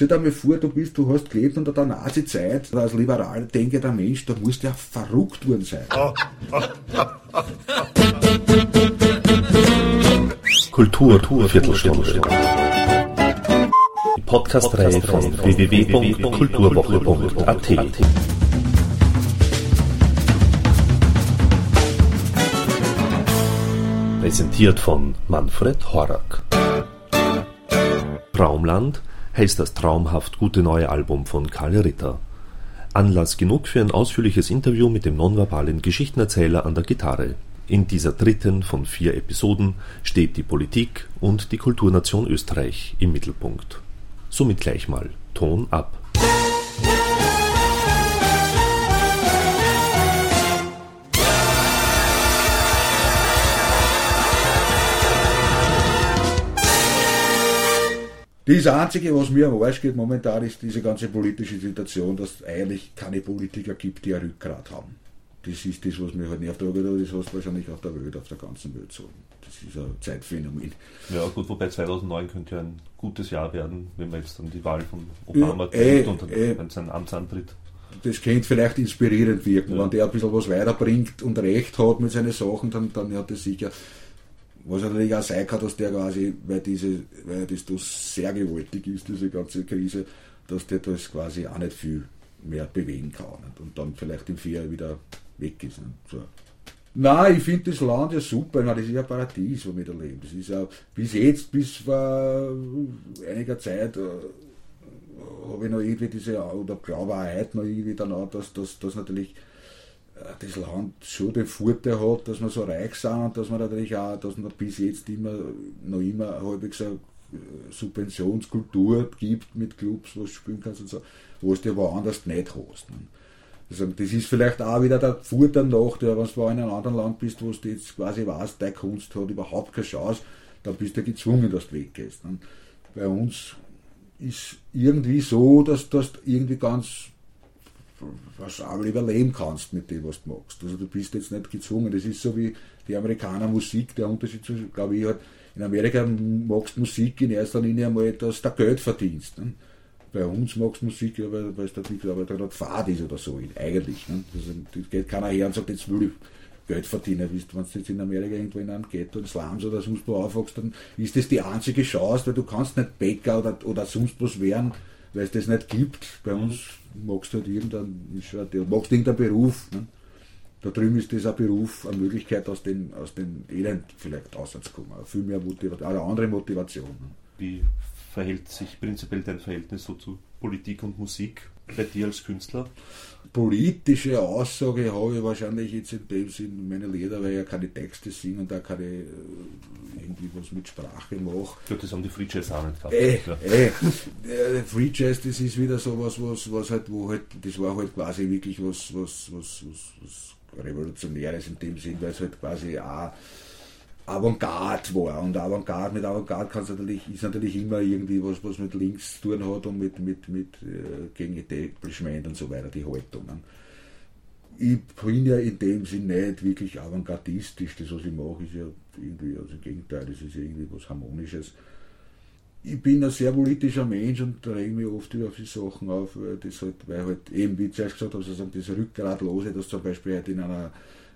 stell dir mal vor, du bist, du hast gelebt unter der Nazi-Zeit, als liberal denkender Mensch, da musst ja verrückt worden sein. Kultur, Kultur Viertelstunde. Die Podcast-Reihe von www.kulturwoche.at. Präsentiert von Manfred Horak. Traumland heißt das traumhaft gute neue Album von Karl Ritter. Anlass genug für ein ausführliches Interview mit dem nonverbalen Geschichtenerzähler an der Gitarre. In dieser dritten von vier Episoden steht die Politik und die Kulturnation Österreich im Mittelpunkt. Somit gleich mal Ton ab. Das Einzige, was mir am Arsch geht momentan, ist diese ganze politische Situation, dass es eigentlich keine Politiker gibt, die ein Rückgrat haben. Das ist das, was mir halt nervt, aber das hast du wahrscheinlich auf der Welt, auf der ganzen Welt so. Das ist ein Zeitphänomen. Ja gut, wobei 2009 könnte ja ein gutes Jahr werden, wenn man jetzt dann die Wahl von Obama Ja, äh, und dann, äh. wenn sein Amtsantritt. Das könnte vielleicht inspirierend wirken. Ja. Wenn der ein bisschen was weiterbringt und Recht hat mit seinen Sachen, dann, dann hat das sicher. Was natürlich auch sein kann, dass der quasi, weil, diese, weil das da sehr gewaltig ist, diese ganze Krise, dass der das quasi auch nicht viel mehr bewegen kann. Nicht? Und dann vielleicht im Vier wieder weg ist. Nicht? So. Nein, ich finde das Land ja super. Meine, das ist ja ein Paradies, wo wir da leben. Das ist ja bis jetzt, bis vor einiger Zeit, äh, habe ich noch irgendwie diese, oder glaube auch heute noch irgendwie danach, dass dass natürlich das Land schon den Vorteil hat, dass wir so reich sind und dass man natürlich auch, dass man bis jetzt immer noch immer halbwegs eine äh, Subventionskultur gibt mit Clubs, wo du spielen kannst und so, wo du woanders nicht hast. Ne? Also das ist vielleicht auch wieder der Vorteil nach, wenn du in einem anderen Land bist, wo du jetzt quasi weißt, deine Kunst hat überhaupt keine Chance, dann bist du gezwungen, dass du weggehst. Ne? Bei uns ist irgendwie so, dass du irgendwie ganz was auch überleben kannst mit dem, was du machst. Also du bist jetzt nicht gezwungen. Das ist so wie die Amerikaner Musik, der Unterschied zu, glaube ich, halt, in Amerika magst Musik in erster Linie einmal, dass du Geld verdienst. Ne? Bei uns magst Musik, ja, weil weil da nicht, aber da Fahrt ist oder so, eigentlich. Ne? Das geht keiner her und sagt, jetzt will ich Geld verdienen. Du, Wenn du jetzt in Amerika irgendwo in einem Ghetto, in Slums oder sonst wo aufwachst, dann ist das die einzige Chance, weil du kannst nicht Bäcker oder, oder sonst was werden, weil es das nicht gibt. Bei uns magst du halt irgendeinen, magst irgendeinen Beruf. Ne? Da drüben ist das ein Beruf, eine Möglichkeit, aus den, aus den Elend vielleicht rauszukommen. Viel mehr Motivation, eine andere Motivation. Ne? Wie verhält sich prinzipiell dein Verhältnis so zu Politik und Musik bei dir als Künstler? politische Aussage habe ich wahrscheinlich jetzt in dem Sinn meine Lieder, weil ich ja keine Texte singe und da keine äh, irgendwie was mit Sprache mache. Gut, das haben die Free Jazz auch nicht gehabt. Ja. äh, äh, Free Jazz, das ist wieder so was, was, was halt, wo halt, das war halt quasi wirklich was, was, was, was, was Revolutionäres in dem Sinn, weil es halt quasi auch Avantgarde war. Und Avantgarde, mit Avantgarde kann's natürlich, ist natürlich immer irgendwie was, was mit links zu tun hat und mit, mit, mit äh, gegen Establishment und so weiter, die Haltungen. Ich bin ja in dem Sinn nicht wirklich avantgardistisch. Das, was ich mache, ist ja irgendwie, also im Gegenteil, das ist ja irgendwie was Harmonisches. Ich bin ein sehr politischer Mensch und rege mich oft über viele Sachen auf, weil, das halt, weil halt eben, wie ich zuerst gesagt habe, das Rückgratlose, dass zum Beispiel halt in einer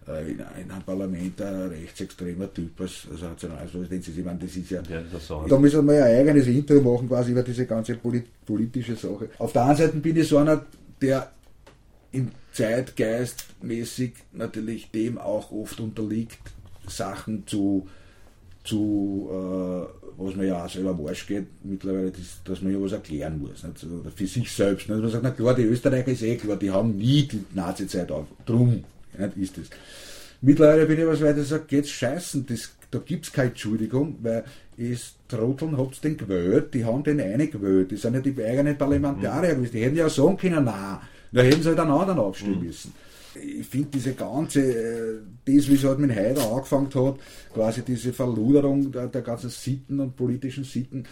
äh, in, in einem Parlament ein rechtsextremer Typ als, als Nationalpräsident ist. Ich meine, das ist ja Ja, das da müssen wir ein eigenes Intro machen, quasi über diese ganze polit politische Sache. Auf der anderen Seite bin ich so einer, der im Zeitgeist mäßig natürlich dem auch oft unterliegt, Sachen zu, zu äh, was mir ja auch selber am Arsch geht, mittlerweile, das, dass man ja was erklären muss. Nicht? Oder für sich selbst. Nicht? Man sagt, na klar, die Österreicher ist eh klar, die haben nie die Nazi-Zeit auf. Drum nicht, ist es. Mittlerweile bin ich was weiter sage, geht's scheißen, das, da gibt's keine Entschuldigung, weil es Trotteln habt's den gewählt, die haben den eine gewählt, die sind ja die eigenen Parlamentarier gewesen, die hätten ja sagen können, nein, da hätten sie halt einen anderen abstimmen müssen. Ich finde diese ganze, äh, das wie es halt mit Haider angefangen hat, quasi diese Verluderung der, der ganzen Sitten und politischen Sitten,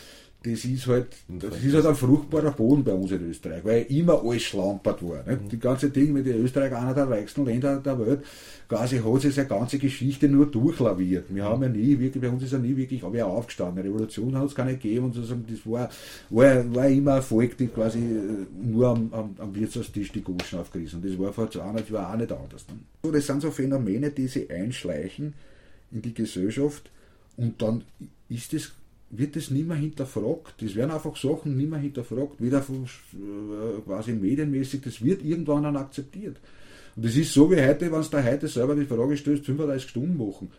das ist halt, das ist halt ein fruchtbarer Boden bei uns in Österreich, weil immer alles schlampert war. Nicht? Mhm. Die ganze Ding mit Österreich, einer der reichsten Länder der Welt, quasi hat sich seine ganze Geschichte nur durchlaviert. Wir haben ja nie wirklich, bei uns ist ja nie wirklich aber aufgestanden. Eine Revolution hat es gar nicht gegeben und sozusagen, das war, war, war immer ein Volk, die quasi äh, nur am, am, am Wirtshaustisch die Goschen aufgerissen. Und das war vor 200 Jahren auch nicht anders. So, das sind so Phänomene, die sich einschleichen in die Gesellschaft und dann ist es wird das nicht mehr hinterfragt. Das werden einfach Sachen nicht mehr hinterfragt, weder äh, quasi medienmäßig, das wird irgendwann dann akzeptiert. Und das ist so wie heute, wenn du da heute selber die Frage stellst, 35 Stunden machen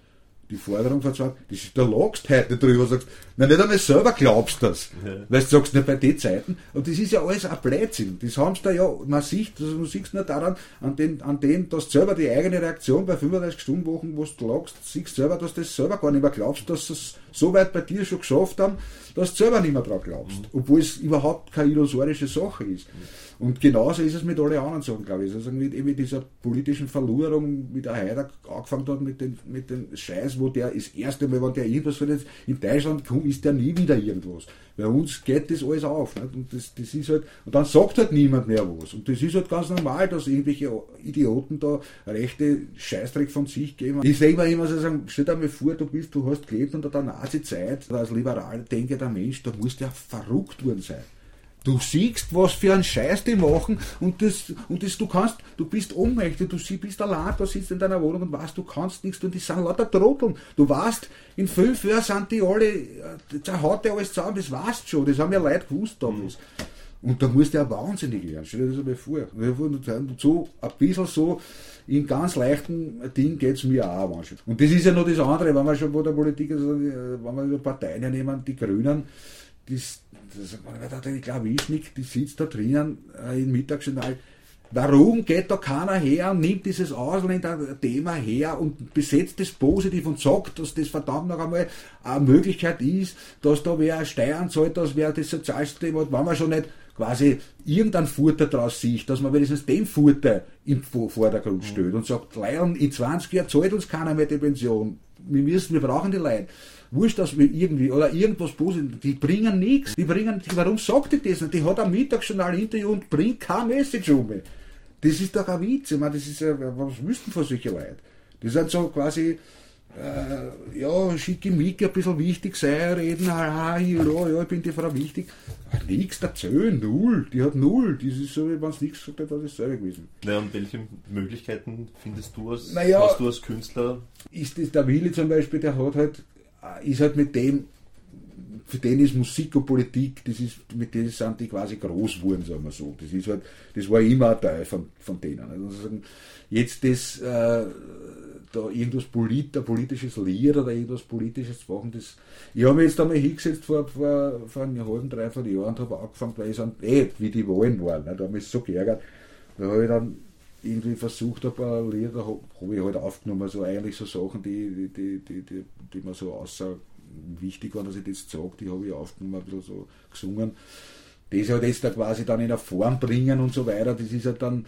die Forderung von zwei, das, da lagst du heute drüber, sagst, na nicht einmal selber glaubst das, ja. weil du sagst, nicht bei den Zeiten, und das ist ja alles ein Blödsinn, das haben sie da ja, man sieht, also du siehst nur daran, an den, an den, dass du selber die eigene Reaktion bei 35 Stunden Wochen, wo du lagst, siehst selber, dass du das selber gar nicht mehr glaubst, dass sie es so weit bei dir schon geschafft haben, dass du selber nicht mehr dran glaubst, mhm. obwohl es überhaupt keine illusorische Sache ist. Mhm. Und genauso ist es mit allen anderen Sachen, glaube ich. Also mit, mit dieser politischen Verlorung, wie der Haider angefangen hat mit dem mit den Scheiß, wo der das erste Mal, wenn der irgendwas von jetzt in Deutschland kommt, ist der nie wieder irgendwas. Bei uns geht das alles auf. Nicht? Und das, das ist halt, und dann sagt halt niemand mehr was. Und das ist halt ganz normal, dass irgendwelche Idioten da rechte Scheißdreck von sich geben. Ich sehe immer immer so sagen, stell dir mal vor, du bist, du hast gelebt unter der Nazi-Zeit, als liberal denkender Mensch, da musst du ja verrückt worden sein. Du siehst, was für einen Scheiß die machen und das, und das, du kannst, du bist ohnmächtig, du bist allein, da sitzt in deiner Wohnung und weißt, du kannst nichts tun, die sind lauter Trotteln. Du weißt, in fünf Jahren sind die alle, da haut der alles zusammen, das weißt schon, das haben ja Leute gewusst damals. Mhm. Und da musst du ja wahnsinnig werden, stell dir das einmal vor. So, ein bisschen so, in ganz leichten Dingen geht es mir auch manchmal. Und das ist ja noch das andere, wenn wir schon bei der Politik, also, wenn wir die Parteien nehmen, die Grünen, das, das, ich glaube, ich nicht, die sitzt da drinnen äh, im Mittagsjournal. Warum geht da keiner her und nimmt dieses Ausländer-Thema her und besetzt es positiv und sagt, dass das verdammt noch einmal eine Möglichkeit ist, dass da wer Steuern zahlt, dass wer das Sozialsystem hat, wenn man schon nicht quasi irgendein Futter daraus sieht, dass man wenigstens den Futter im Vordergrund mhm. stellt und sagt, Leon, in 20 Jahren zahlt uns keiner mehr die Pension. Wir müssen, wir brauchen die Leute wurscht, dass wir irgendwie, oder irgendwas Positives, die bringen nichts. Die bringen, warum sagt die das nicht? Die hat am Mittag schon ein Interview und bringt keine Message um. Das ist doch ein Witz. Ich meine, das ist ja, was müssten von solchen Leuten? Das sind so quasi, äh, ja, schickimicki, ein bisschen wichtig sein, reden, ah, ja, ja, ich bin die Frau wichtig. Nichts erzählen, null. Die hat null. Das ist so, wie wenn es nichts gesagt hat, das ist selber gewesen. Naja, und welche Möglichkeiten findest du als, naja, hast du als Künstler? Ist das, der Willi zum Beispiel, der hat halt äh, ist halt mit dem, für den ist Musik und Politik, das ist, mit denen sind die quasi groß geworden, sagen wir so. Das ist halt, das war immer ein Teil von, von denen. Also jetzt das, äh, da irgendwas polit, ein politisches Lied oder irgendwas politisches zu machen, das, ich habe mich jetzt einmal hingesetzt vor, vor, vor einem halben, dreiviertel Jahr und habe angefangen, weil ich so, eh, wie die Wahlen waren, ne, da habe ich so geärgert, da habe ich dann irgendwie versucht ein paar Lieder, habe ich halt aufgenommen, so eigentlich so Sachen, die, die, die, die, die mir so außer wichtig waren, dass ich das sage, die habe ich aufgenommen, ein bisschen so gesungen. Das halt jetzt da quasi dann in eine Form bringen und so weiter, das ist halt dann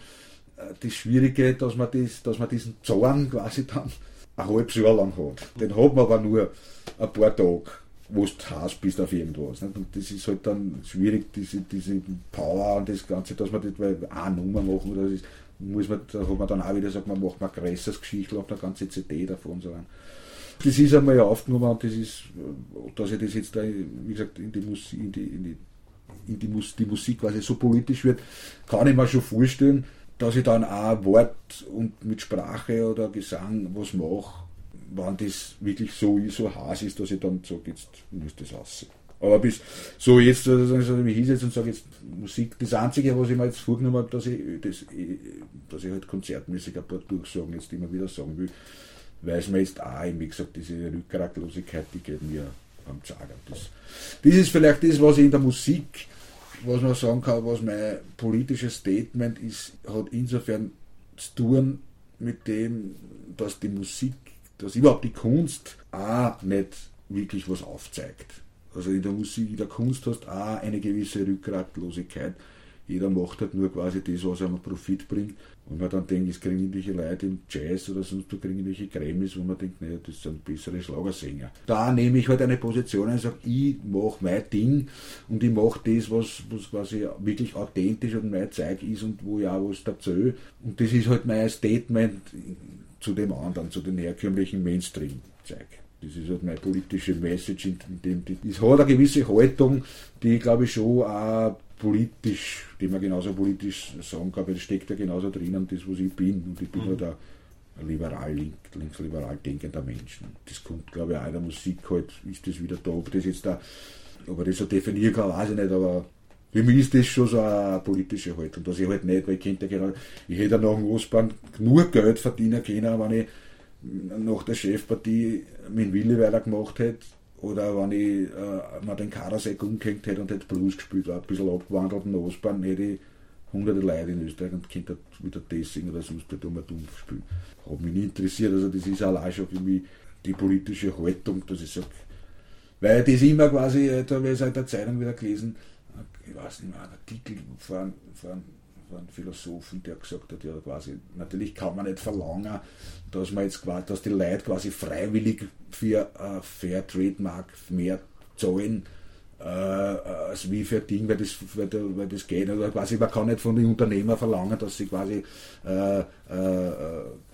äh, das Schwierige, dass man, das, dass man diesen Zorn quasi dann ein halbes Jahr lang hat. Den hat man aber nur ein paar Tage, wo du hast bist auf irgendwas. Nicht? Und das ist halt dann schwierig, diese, diese Power und das Ganze, dass man das, weil eine Nummer machen, das ist, muss man, da hat man dann auch wieder gesagt, man macht mal ein größeres Geschichte auf eine ganze CD davon. So. Das ist einmal aufgenommen und das ist, dass ich das jetzt da, wie gesagt, in die Musik, in die, in die, in die, Mus die Musik quasi so politisch wird, kann ich mir schon vorstellen, dass ich dann auch Wort und mit Sprache oder Gesang was mache, wenn das wirklich so, so heiß ist, dass ich dann sage, jetzt muss das aussehen. Aber bis so jetzt, also ich mich hinsetze und sage jetzt Musik, das Einzige, was ich mir jetzt vorgenommen habe, dass ich, das, dass ich halt konzertmäßig ein paar Durchsagen jetzt immer wieder sagen will, es mir jetzt auch, wie gesagt, diese Rückgratlosigkeit, die geht mir am Zagen. Das, das ist vielleicht das, was ich in der Musik, was man sagen kann, was mein politisches Statement ist, hat insofern zu tun mit dem, dass die Musik, dass überhaupt die Kunst auch nicht wirklich was aufzeigt also in der Musik, in der Kunst hast du auch eine gewisse Rückgratlosigkeit. Jeder macht halt nur quasi das, was einem Profit bringt. Und man dann denkt, es kriegen irgendwelche Leute im Jazz oder sonst wo kriegen irgendwelche Grammys, wo man denkt, naja, das sind bessere Schlagersänger. Da nehme ich halt eine Position und sage, ich mache mein Ding und ich mache das, was, was quasi wirklich authentisch und mein Zeug ist und wo auch was erzähle. Und das ist halt mein Statement zu dem anderen, zu den herkömmlichen Mainstream-Zeug. Das ist halt meine politische Message, in dem es hat eine gewisse Haltung, die glaube ich schon auch politisch, die man genauso politisch sagen kann, weil das steckt ja genauso drinnen, das was ich bin. Und ich bin mhm. halt ein liberal, link, linksliberal denkender Mensch. Das kommt, glaube ich, auch in der Musik halt, ist das wieder da. Ob das jetzt da, ob ich das so definieren kann, weiß ich nicht, aber für mich ist das schon so eine politische Haltung, dass ich halt nicht, weil ich könnte genau, ich hätte nach dem Ostbahn nur Geld verdienen können, wenn ich nach der Chefpartie mit Willi weiter gemacht hätte, oder wenn ich äh, mal den Kadersack umgehängt hätte und hätte Blues gespielt, ein bisschen abgewandelt in Ostbahn, hätte ich hunderte Leute in Österreich und könnte wieder das singen oder sonst halt um dumpf spielen. Hat mich nie interessiert, also das ist allein schon für mich die politische Haltung, dass ich sage, weil das immer quasi, da habe ich es in der Zeitung wieder gelesen, ich weiß nicht mehr, ein Artikel von, von ein Philosophen, der gesagt hat, ja quasi, natürlich kann man nicht verlangen, dass man jetzt quasi, dass die Leute quasi freiwillig für äh, Fair Trademark mehr zahlen, als wie für Ding, weil das, weil, weil das geht. Oder quasi, man kann nicht von den Unternehmern verlangen, dass sie quasi, äh, äh,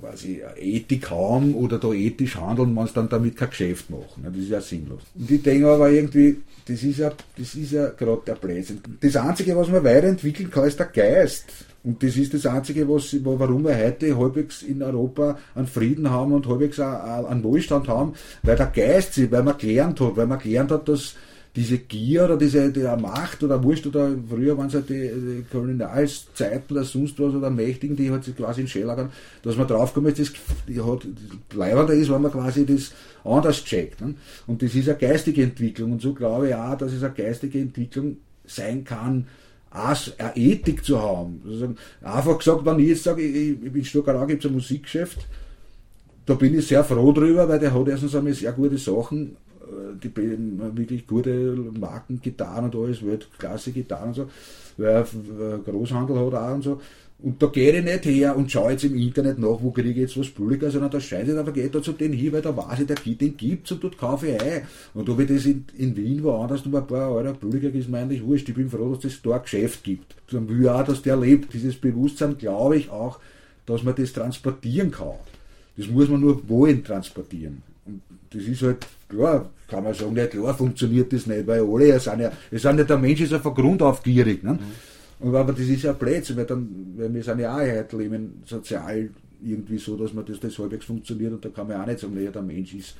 quasi Ethik haben oder da ethisch handeln, wenn sie dann damit kein Geschäft machen. Das ist ja sinnlos. Und ich denke aber irgendwie, das ist ja, das ist ja gerade der Blödsinn. Das Einzige, was man weiterentwickeln kann, ist der Geist. Und das ist das Einzige, was, warum wir heute halbwegs in Europa einen Frieden haben und halbwegs einen Wohlstand haben, weil der Geist, weil man gelernt hat, weil man gelernt hat, dass diese Gier oder diese die Macht oder Wurscht oder früher waren es halt die, die Kolonialzeit oder sonst was oder Mächtigen, die halt quasi in Schellagern, dass man draufkommt, dass das hat, leibender ist, wenn man quasi das anders checkt. Ne? Und das ist eine geistige Entwicklung und so glaube ich auch, dass es eine geistige Entwicklung sein kann, eine Ethik zu haben. Also einfach gesagt, wenn ich jetzt sage, ich, ich in Stuttgart gibt es ein Musikgeschäft, da bin ich sehr froh drüber, weil der hat erstens einmal sehr gute Sachen die wirklich gute Marken getan und alles, Weltklasse getan und so, weil er Großhandel hat auch und so. Und da gehe ich nicht her und schaue jetzt im Internet nach, wo kriege ich jetzt was billiger, sondern da scheiße ich, aber gehe da zu denen hin, weil da weiß ich, der den gibt und dort kaufe ich ein. Und ob ich das in, in Wien woanders noch ein paar Euro billiger ist, mir eigentlich wurscht. Ich bin froh, dass es da ein Geschäft gibt. Dann will ich auch, dass der lebt. Dieses Bewusstsein glaube ich auch, dass man das transportieren kann. Das muss man nur wollen transportieren. Das ist halt, klar, kann man sagen, ja klar funktioniert das nicht, weil alle ja sind ja, es sind ja der Mensch ist ja von Grund auf gierig. Ne? Mhm. Aber das ist ja Blödsinn, weil, dann, weil wir sind ja auch heute leben sozial irgendwie so, dass man das, das halbwegs funktioniert und da kann man auch nicht sagen, naja, der Mensch ist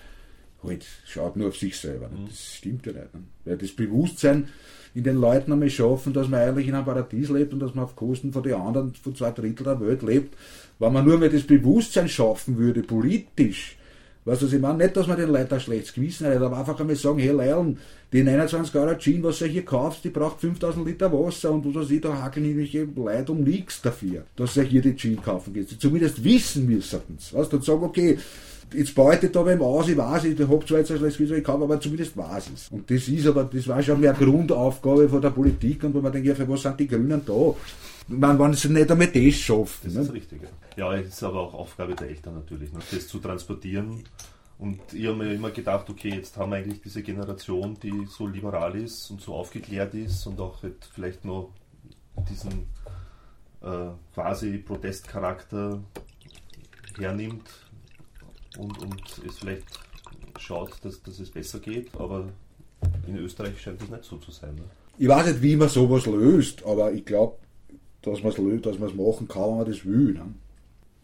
halt, schaut nur auf sich selber. Ne? Das stimmt ja nicht. Ne? Weil das Bewusstsein in den Leuten einmal schaffen, dass man eigentlich in einem Paradies lebt und dass man auf Kosten von den anderen, von zwei Drittel der Welt lebt, wenn man nur mehr das Bewusstsein schaffen würde, politisch, Weißt du, was ich meine? Nicht, dass man den Leuten ein schlechtes Gewissen hat, aber einfach einmal sagen, hey Leilon, die 29 Euro Gin, was du hier kaufst, die braucht 5000 Liter Wasser und was weiß ich, da hakeln irgendwelche Leute um nichts dafür, dass du hier die Gin kaufen gehst. Zumindest wissen müssen es. Weißt du, und sagen, okay, jetzt baut ich da beim aus, ich weiß, ich habe zwar jetzt ein schlechtes Gewissen, ich kaufe, aber zumindest weiß es. Und das ist aber, das war schon mehr Grundaufgabe von der Politik und wo man denkt, ja, für was sind die Grünen da? Man, wenn sie nicht einmal das schafft. Das ne? ist richtig, ja. Ja, es ist aber auch Aufgabe der Eltern natürlich, ne, das zu transportieren. Und ich habe mir immer gedacht, okay, jetzt haben wir eigentlich diese Generation, die so liberal ist und so aufgeklärt ist und auch halt vielleicht noch diesen äh, quasi Protestcharakter hernimmt und, und es vielleicht schaut, dass, dass es besser geht, aber in Österreich scheint das nicht so zu sein. Ne? Ich weiß nicht, wie man sowas löst, aber ich glaube, dass man es löst, dass man es machen kann, wenn man das will. Ne?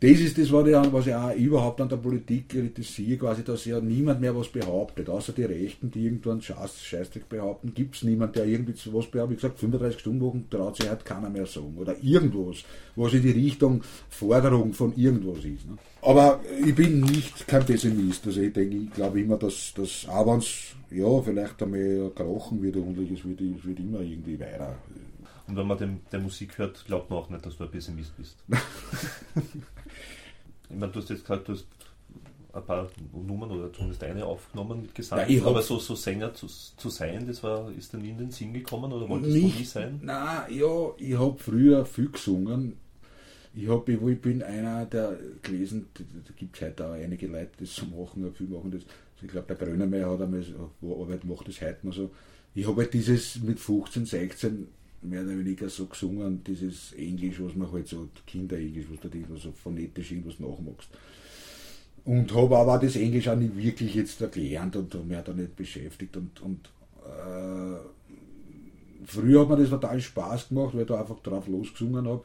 das ist das, was ich, auch überhaupt an der Politik kritisiere, quasi, dass ja niemand mehr was behauptet, außer die Rechten, die irgendwann Scheiß, Scheißdreck behaupten, gibt es niemand, der irgendwie was behauptet. Wie gesagt, 35 Stunden Wochen traut sich halt keiner mehr sagen. Oder irgendwas, was in die Richtung Forderung von irgendwas ist. Ne? Aber ich bin nicht kein Pessimist. Also ich denke, ich glaube immer, dass, dass auch wenn es ja, vielleicht einmal krachen wird ordentlich, es wird, es wird immer irgendwie weiter. Und wenn man dem, der Musik hört, glaubt man auch nicht, dass du ein Pessimist bist. Ich meine, du hast jetzt gesagt, du hast ein paar Nummern oder zumindest eine aufgenommen, gesagt. Ja, aber so, so Sänger zu, zu sein, das war, ist dann nie in den Sinn gekommen oder wolltest nicht, du nie sein? Nein, ja, ich habe früher viel gesungen. Ich, hab, ich, ich bin einer, der gelesen, da gibt es heute auch einige Leute, die das machen, viel machen das. Also ich glaube, der Grönemeyer hat einmal so, Arbeit macht das heute noch so. Ich habe halt dieses mit 15, 16 mehr oder weniger so gesungen, dieses Englisch, was man halt so, Kinderenglisch, was du da so phonetisch irgendwas nachmachst. Und habe aber das Englisch auch nicht wirklich jetzt gelernt und habe mich da nicht beschäftigt. Und, und äh, früher hat mir das total Spaß gemacht, weil ich da einfach drauf losgesungen habe.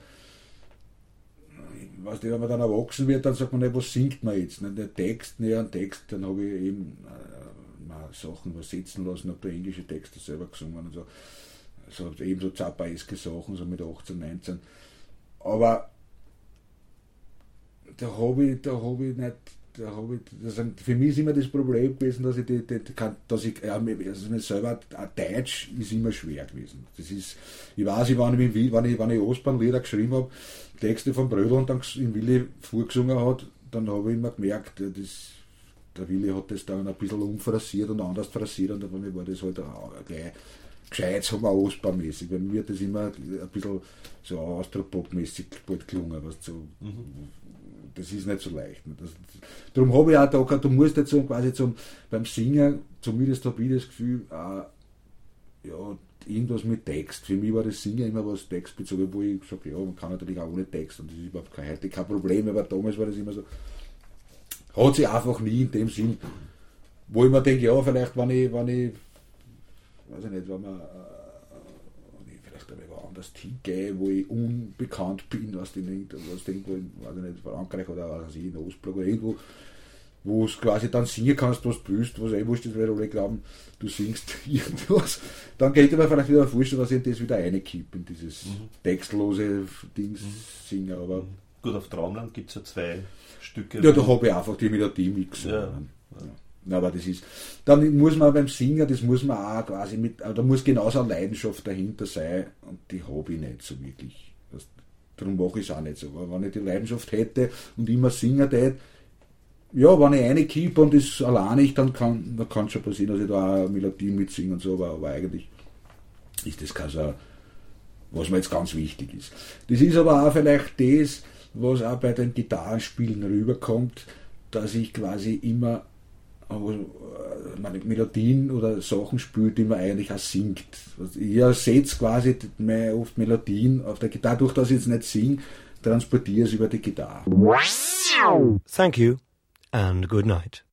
Ich weiß nicht, wenn man dann erwachsen wird, dann sagt man nicht, was singt man jetzt? Nicht? Der Text, näher ein Text, dann habe ich eben äh, mal Sachen übersetzen lassen, habe da englische Texte selber gesungen und so. So Zappaeske Sachen, so mit 18, 19. Aber da habe ich, hab ich nicht da habe ich, das, für mich ist immer das Problem gewesen, dass ich, die, die, dass ich ja, also mir selber, Deutsch ist immer schwer gewesen. Das ist, ich weiß, ich, wenn ich, wenn ich, wenn ich Ostbahnlieder geschrieben habe, Texte von Brödel und dann in Willi vorgesungen hat, dann habe ich immer gemerkt, das, der Willi hat das dann ein bisschen umfrasiert und anders frasiert und dann war das halt auch gleich gescheit, sagen wir Ostbahnmäßig. Bei mir hat das immer ein bisschen so Austropop-mäßig gelungen, was so, mhm das ist nicht so leicht. Ne? Das, darum habe ich auch da, du musst jetzt so quasi zum, beim Singen, zumindest habe ich das Gefühl, äh, ja, irgendwas mit Text. Für mich war das Singen immer was textbezogen, wo ich sage, ja, man kann natürlich auch ohne Text und das ist überhaupt kein, heute kein Problem, aber damals war das immer so, hat sich einfach nie in dem Sinn, wo ich mir denke, ja, vielleicht, wenn ich, wenn ich, weiß ich nicht, wenn man, äh, das hingehe, wo ich unbekannt bin, aus dem, aus dem irgendwo in, weiß ich nicht, Frankreich oder was ich, in Ostblock oder irgendwo, wo es quasi dann singen kannst, was du willst, was eh wurscht ist, weil alle glauben, du singst irgendwas, dann könnte man vielleicht wieder vorstellen, dass ich das wieder reinkippe in dieses mhm. textlose Dings mhm. singen, aber... Mhm. Gut, auf Traumland gibt es ja zwei Stücke. Ja, da habe ich einfach die Melodie mixen. Ja. ja. Aber das ist, dann muss man beim Singen, das muss man auch quasi mit, da muss genauso eine Leidenschaft dahinter sein und die habe ich nicht so wirklich. Das, darum mache ich es auch nicht so. Aber wenn ich die Leidenschaft hätte und immer singen hätte, ja, wenn ich eine kippe und das alleine ich, dann kann dann kann schon passieren, dass ich da auch Melodien mitsinge und so, aber, aber eigentlich ist das kein so, was mir jetzt ganz wichtig ist. Das ist aber auch vielleicht das, was auch bei den Gitarrenspielen rüberkommt, dass ich quasi immer Melodien oder Sachen spielt, die man eigentlich auch singt. Ihr ersetzt quasi oft Melodien auf der Gitarre, durch das ich jetzt nicht singe, transportiere es über die Gitarre. Thank you and good night.